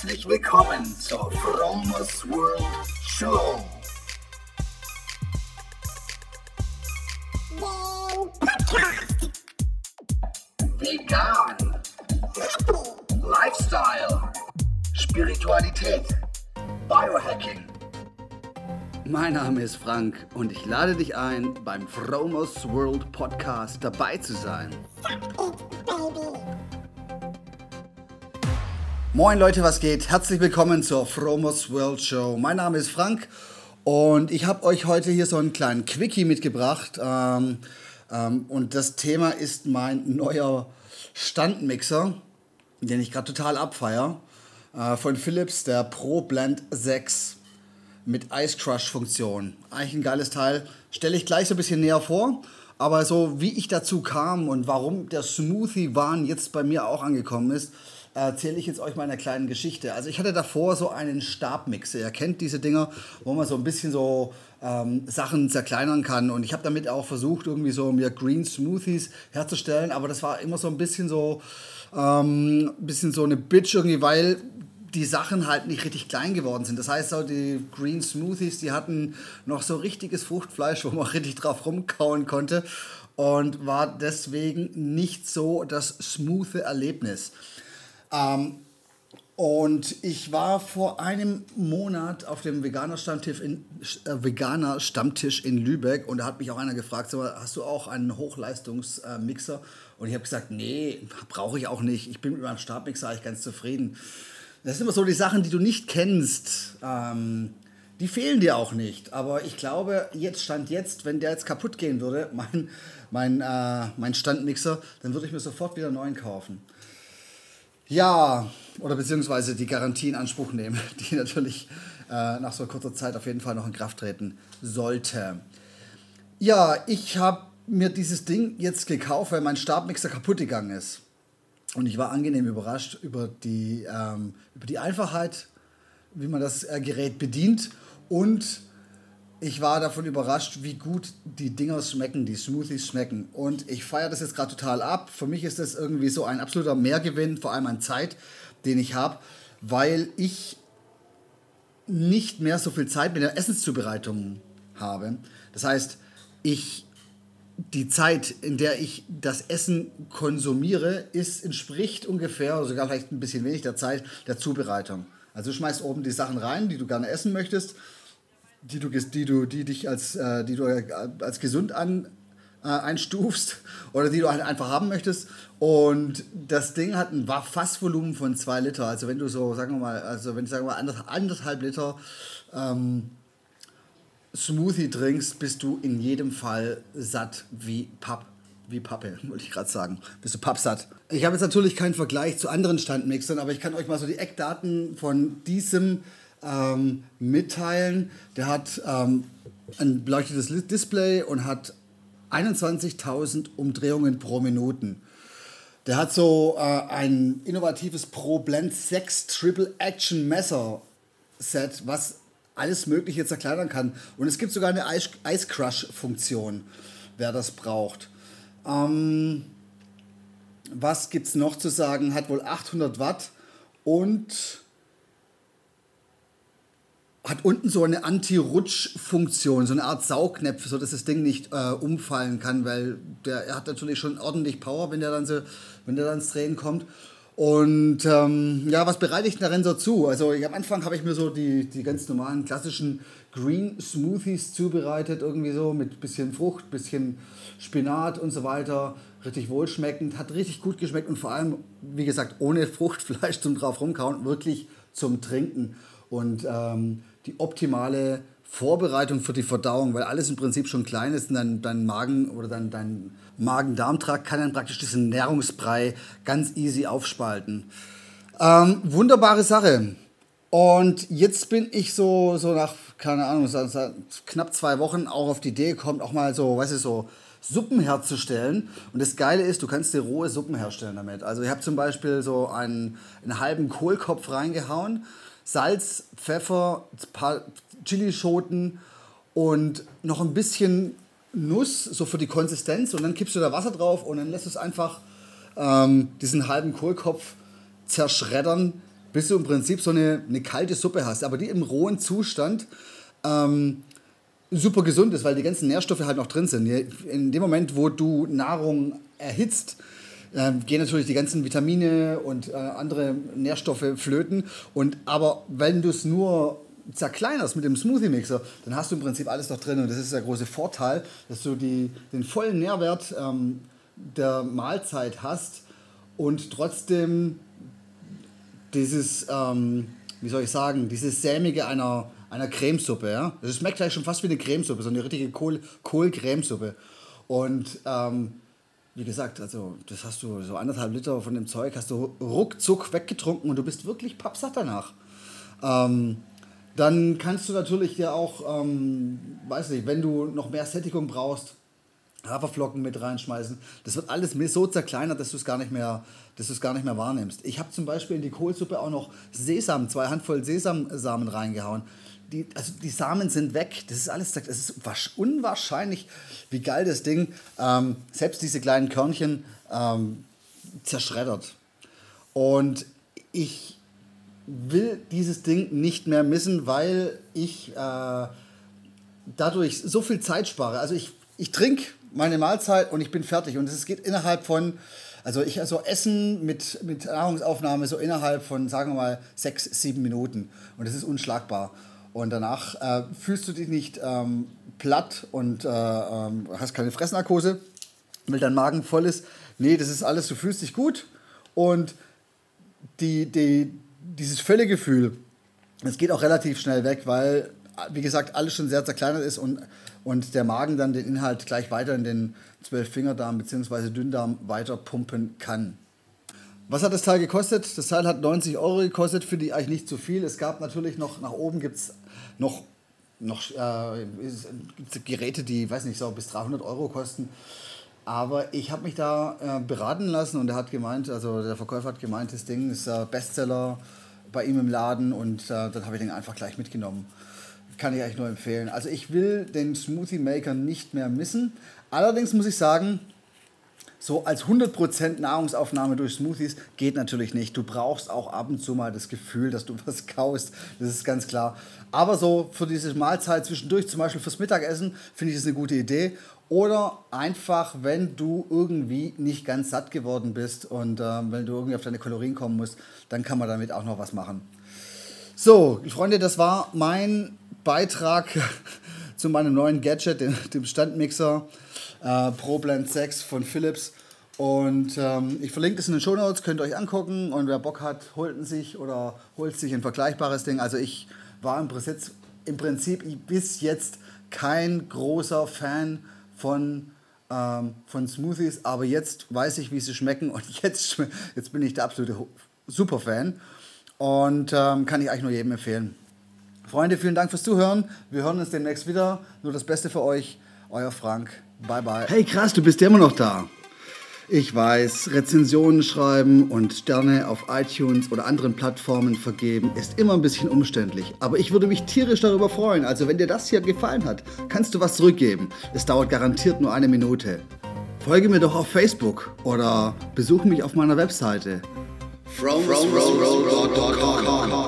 Herzlich willkommen zur Fromers World Show. Vegan, Lifestyle, Spiritualität, Biohacking. Mein Name ist Frank und ich lade dich ein, beim Fromers World Podcast dabei zu sein. Moin Leute, was geht? Herzlich willkommen zur Fromers World Show. Mein Name ist Frank und ich habe euch heute hier so einen kleinen Quickie mitgebracht. Ähm, ähm, und das Thema ist mein neuer Standmixer, den ich gerade total abfeier. Äh, von Philips, der Pro Blend 6 mit Ice Crush Funktion. Eigentlich ein geiles Teil. Stelle ich gleich so ein bisschen näher vor. Aber so wie ich dazu kam und warum der Smoothie Wahn jetzt bei mir auch angekommen ist, erzähle ich jetzt euch mal eine kleine Geschichte. Also ich hatte davor so einen Stabmixer. Ihr kennt diese Dinger, wo man so ein bisschen so ähm, Sachen zerkleinern kann. Und ich habe damit auch versucht, irgendwie so mir Green Smoothies herzustellen. Aber das war immer so ein bisschen so, ähm, bisschen so eine Bitch irgendwie, weil die Sachen halt nicht richtig klein geworden sind. Das heißt, so die Green Smoothies, die hatten noch so richtiges Fruchtfleisch, wo man richtig drauf rumkauen konnte und war deswegen nicht so das smoothe Erlebnis. Ähm, und ich war vor einem Monat auf dem Veganer Stammtisch in, äh, Veganer Stammtisch in Lübeck und da hat mich auch einer gefragt, hast du auch einen Hochleistungsmixer? Und ich habe gesagt, nee, brauche ich auch nicht. Ich bin mit meinem Stabmixer eigentlich ganz zufrieden. Das sind immer so die Sachen, die du nicht kennst. Ähm, die fehlen dir auch nicht. Aber ich glaube, jetzt stand jetzt, wenn der jetzt kaputt gehen würde, mein, mein, äh, mein Standmixer, dann würde ich mir sofort wieder einen neuen kaufen. Ja, oder beziehungsweise die Garantie in Anspruch nehmen, die natürlich äh, nach so kurzer Zeit auf jeden Fall noch in Kraft treten sollte. Ja, ich habe mir dieses Ding jetzt gekauft, weil mein Stabmixer kaputt gegangen ist. Und ich war angenehm überrascht über die, ähm, über die Einfachheit, wie man das äh, Gerät bedient. Und ich war davon überrascht, wie gut die Dinger schmecken, die Smoothies schmecken. Und ich feiere das jetzt gerade total ab. Für mich ist das irgendwie so ein absoluter Mehrgewinn, vor allem an Zeit, den ich habe, weil ich nicht mehr so viel Zeit mit der Essenszubereitung habe. Das heißt, ich die Zeit, in der ich das Essen konsumiere, ist, entspricht ungefähr, sogar vielleicht ein bisschen wenig der Zeit der Zubereitung. Also du schmeißt oben die Sachen rein, die du gerne essen möchtest die du, die du, die dich als, äh, die du als gesund an, äh, einstufst oder die du halt einfach haben möchtest. Und das Ding hat ein Fassvolumen von zwei Liter. Also wenn du so, sagen wir mal, also wenn du sagen wir mal anderthalb Liter ähm, Smoothie trinkst, bist du in jedem Fall satt wie Papp. Wie Pappe, wollte ich gerade sagen. Bist du pappsatt. Ich habe jetzt natürlich keinen Vergleich zu anderen Standmixern, aber ich kann euch mal so die Eckdaten von diesem ähm, mitteilen. Der hat ähm, ein beleuchtetes Display und hat 21.000 Umdrehungen pro Minuten. Der hat so äh, ein innovatives Pro Blend 6 Triple Action Messer Set, was alles Mögliche zerkleinern kann. Und es gibt sogar eine Ice, Crush Funktion, wer das braucht. Ähm, was gibt es noch zu sagen? Hat wohl 800 Watt und hat unten so eine Anti-Rutsch-Funktion, so eine Art Saugnäpfe, sodass das Ding nicht äh, umfallen kann, weil der er hat natürlich schon ordentlich Power, wenn der dann so, wenn der dann ins Drehen kommt. Und ähm, ja, was bereite ich darin so zu? Also ich, am Anfang habe ich mir so die, die ganz normalen klassischen Green Smoothies zubereitet, irgendwie so mit bisschen Frucht, bisschen Spinat und so weiter. Richtig wohlschmeckend, hat richtig gut geschmeckt und vor allem, wie gesagt, ohne Fruchtfleisch zum drauf rumkauen, wirklich zum Trinken. Und ähm, die optimale Vorbereitung für die Verdauung, weil alles im Prinzip schon klein ist und dein, dein Magen oder dein, dein Magen-Darm-Trakt kann dann praktisch diesen Nährungsbrei ganz easy aufspalten. Ähm, wunderbare Sache. Und jetzt bin ich so, so nach, keine Ahnung, seit knapp zwei Wochen auch auf die Idee gekommen, auch mal so, weißt du, so Suppen herzustellen. Und das Geile ist, du kannst dir rohe Suppen herstellen damit. Also ich habe zum Beispiel so einen, einen halben Kohlkopf reingehauen Salz, Pfeffer, paar Chilischoten und noch ein bisschen Nuss, so für die Konsistenz. Und dann kippst du da Wasser drauf und dann lässt du es einfach ähm, diesen halben Kohlkopf zerschreddern bis du im Prinzip so eine, eine kalte Suppe hast, aber die im rohen Zustand ähm, super gesund ist, weil die ganzen Nährstoffe halt noch drin sind. In dem Moment, wo du Nahrung erhitzt, gehen natürlich die ganzen Vitamine und äh, andere Nährstoffe flöten. Und, aber wenn du es nur zerkleinerst mit dem Smoothie-Mixer, dann hast du im Prinzip alles noch drin. Und das ist der große Vorteil, dass du die, den vollen Nährwert ähm, der Mahlzeit hast und trotzdem dieses, ähm, wie soll ich sagen, dieses sämige einer, einer Cremesuppe. Ja? Das schmeckt gleich schon fast wie eine Cremesuppe, so eine richtige Kohl, Kohl-Cremesuppe. Und ähm, wie gesagt, also das hast du so anderthalb Liter von dem Zeug hast du ruckzuck weggetrunken und du bist wirklich pappsatt danach. Ähm, dann kannst du natürlich dir auch, ähm, weiß nicht, wenn du noch mehr Sättigung brauchst, Haferflocken mit reinschmeißen. Das wird alles so zerkleinert, dass du es gar nicht mehr, dass du es gar nicht mehr wahrnimmst. Ich habe zum Beispiel in die Kohlsuppe auch noch Sesam, zwei Handvoll Sesamsamen reingehauen die, also die Samen sind weg. Das ist alles, das ist unwahrscheinlich, wie geil das Ding ähm, selbst diese kleinen Körnchen ähm, zerschreddert. Und ich will dieses Ding nicht mehr missen, weil ich äh, dadurch so viel Zeit spare. Also ich, ich trinke meine Mahlzeit und ich bin fertig. Und es geht innerhalb von, also ich also Essen mit, mit Nahrungsaufnahme so innerhalb von, sagen wir mal, sechs, sieben Minuten. Und das ist unschlagbar. Und danach äh, fühlst du dich nicht ähm, platt und äh, ähm, hast keine Fressnarkose, weil dein Magen voll ist. Nee, das ist alles, du fühlst dich gut und die, die, dieses Völlegefühl, das geht auch relativ schnell weg, weil, wie gesagt, alles schon sehr zerkleinert ist und, und der Magen dann den Inhalt gleich weiter in den Zwölffingerdarm bzw. Dünndarm weiter pumpen kann. Was hat das Teil gekostet? Das Teil hat 90 Euro gekostet, finde ich eigentlich nicht zu viel. Es gab natürlich noch, nach oben gibt es noch, noch äh, Geräte, die, weiß nicht, so bis 300 Euro kosten. Aber ich habe mich da äh, beraten lassen und er hat gemeint, also der Verkäufer hat gemeint, das Ding ist äh, Bestseller bei ihm im Laden und äh, dann habe ich den einfach gleich mitgenommen. Kann ich eigentlich nur empfehlen. Also ich will den Smoothie Maker nicht mehr missen. Allerdings muss ich sagen, so als 100% Nahrungsaufnahme durch Smoothies geht natürlich nicht. Du brauchst auch ab und zu mal das Gefühl, dass du was kaust. Das ist ganz klar. Aber so für diese Mahlzeit zwischendurch, zum Beispiel fürs Mittagessen, finde ich das eine gute Idee. Oder einfach, wenn du irgendwie nicht ganz satt geworden bist und äh, wenn du irgendwie auf deine Kalorien kommen musst, dann kann man damit auch noch was machen. So, Freunde, das war mein Beitrag zu meinem neuen Gadget, dem, dem Standmixer äh, ProBlend 6 von Philips. Und ähm, ich verlinke das in den Show Notes, könnt ihr euch angucken. Und wer Bock hat, holt ihn sich oder holt sich ein vergleichbares Ding. Also ich war im Prinzip, im Prinzip bis jetzt kein großer Fan von, ähm, von Smoothies, aber jetzt weiß ich, wie sie schmecken und jetzt, jetzt bin ich der absolute Superfan und ähm, kann ich eigentlich nur jedem empfehlen. Freunde, vielen Dank fürs Zuhören. Wir hören uns demnächst wieder. Nur das Beste für euch. Euer Frank. Bye bye. Hey krass, du bist ja immer noch da. Ich weiß, Rezensionen schreiben und Sterne auf iTunes oder anderen Plattformen vergeben ist immer ein bisschen umständlich. Aber ich würde mich tierisch darüber freuen. Also wenn dir das hier gefallen hat, kannst du was zurückgeben. Es dauert garantiert nur eine Minute. Folge mir doch auf Facebook oder besuche mich auf meiner Webseite. From, from, from, from, from, from, from, from, from.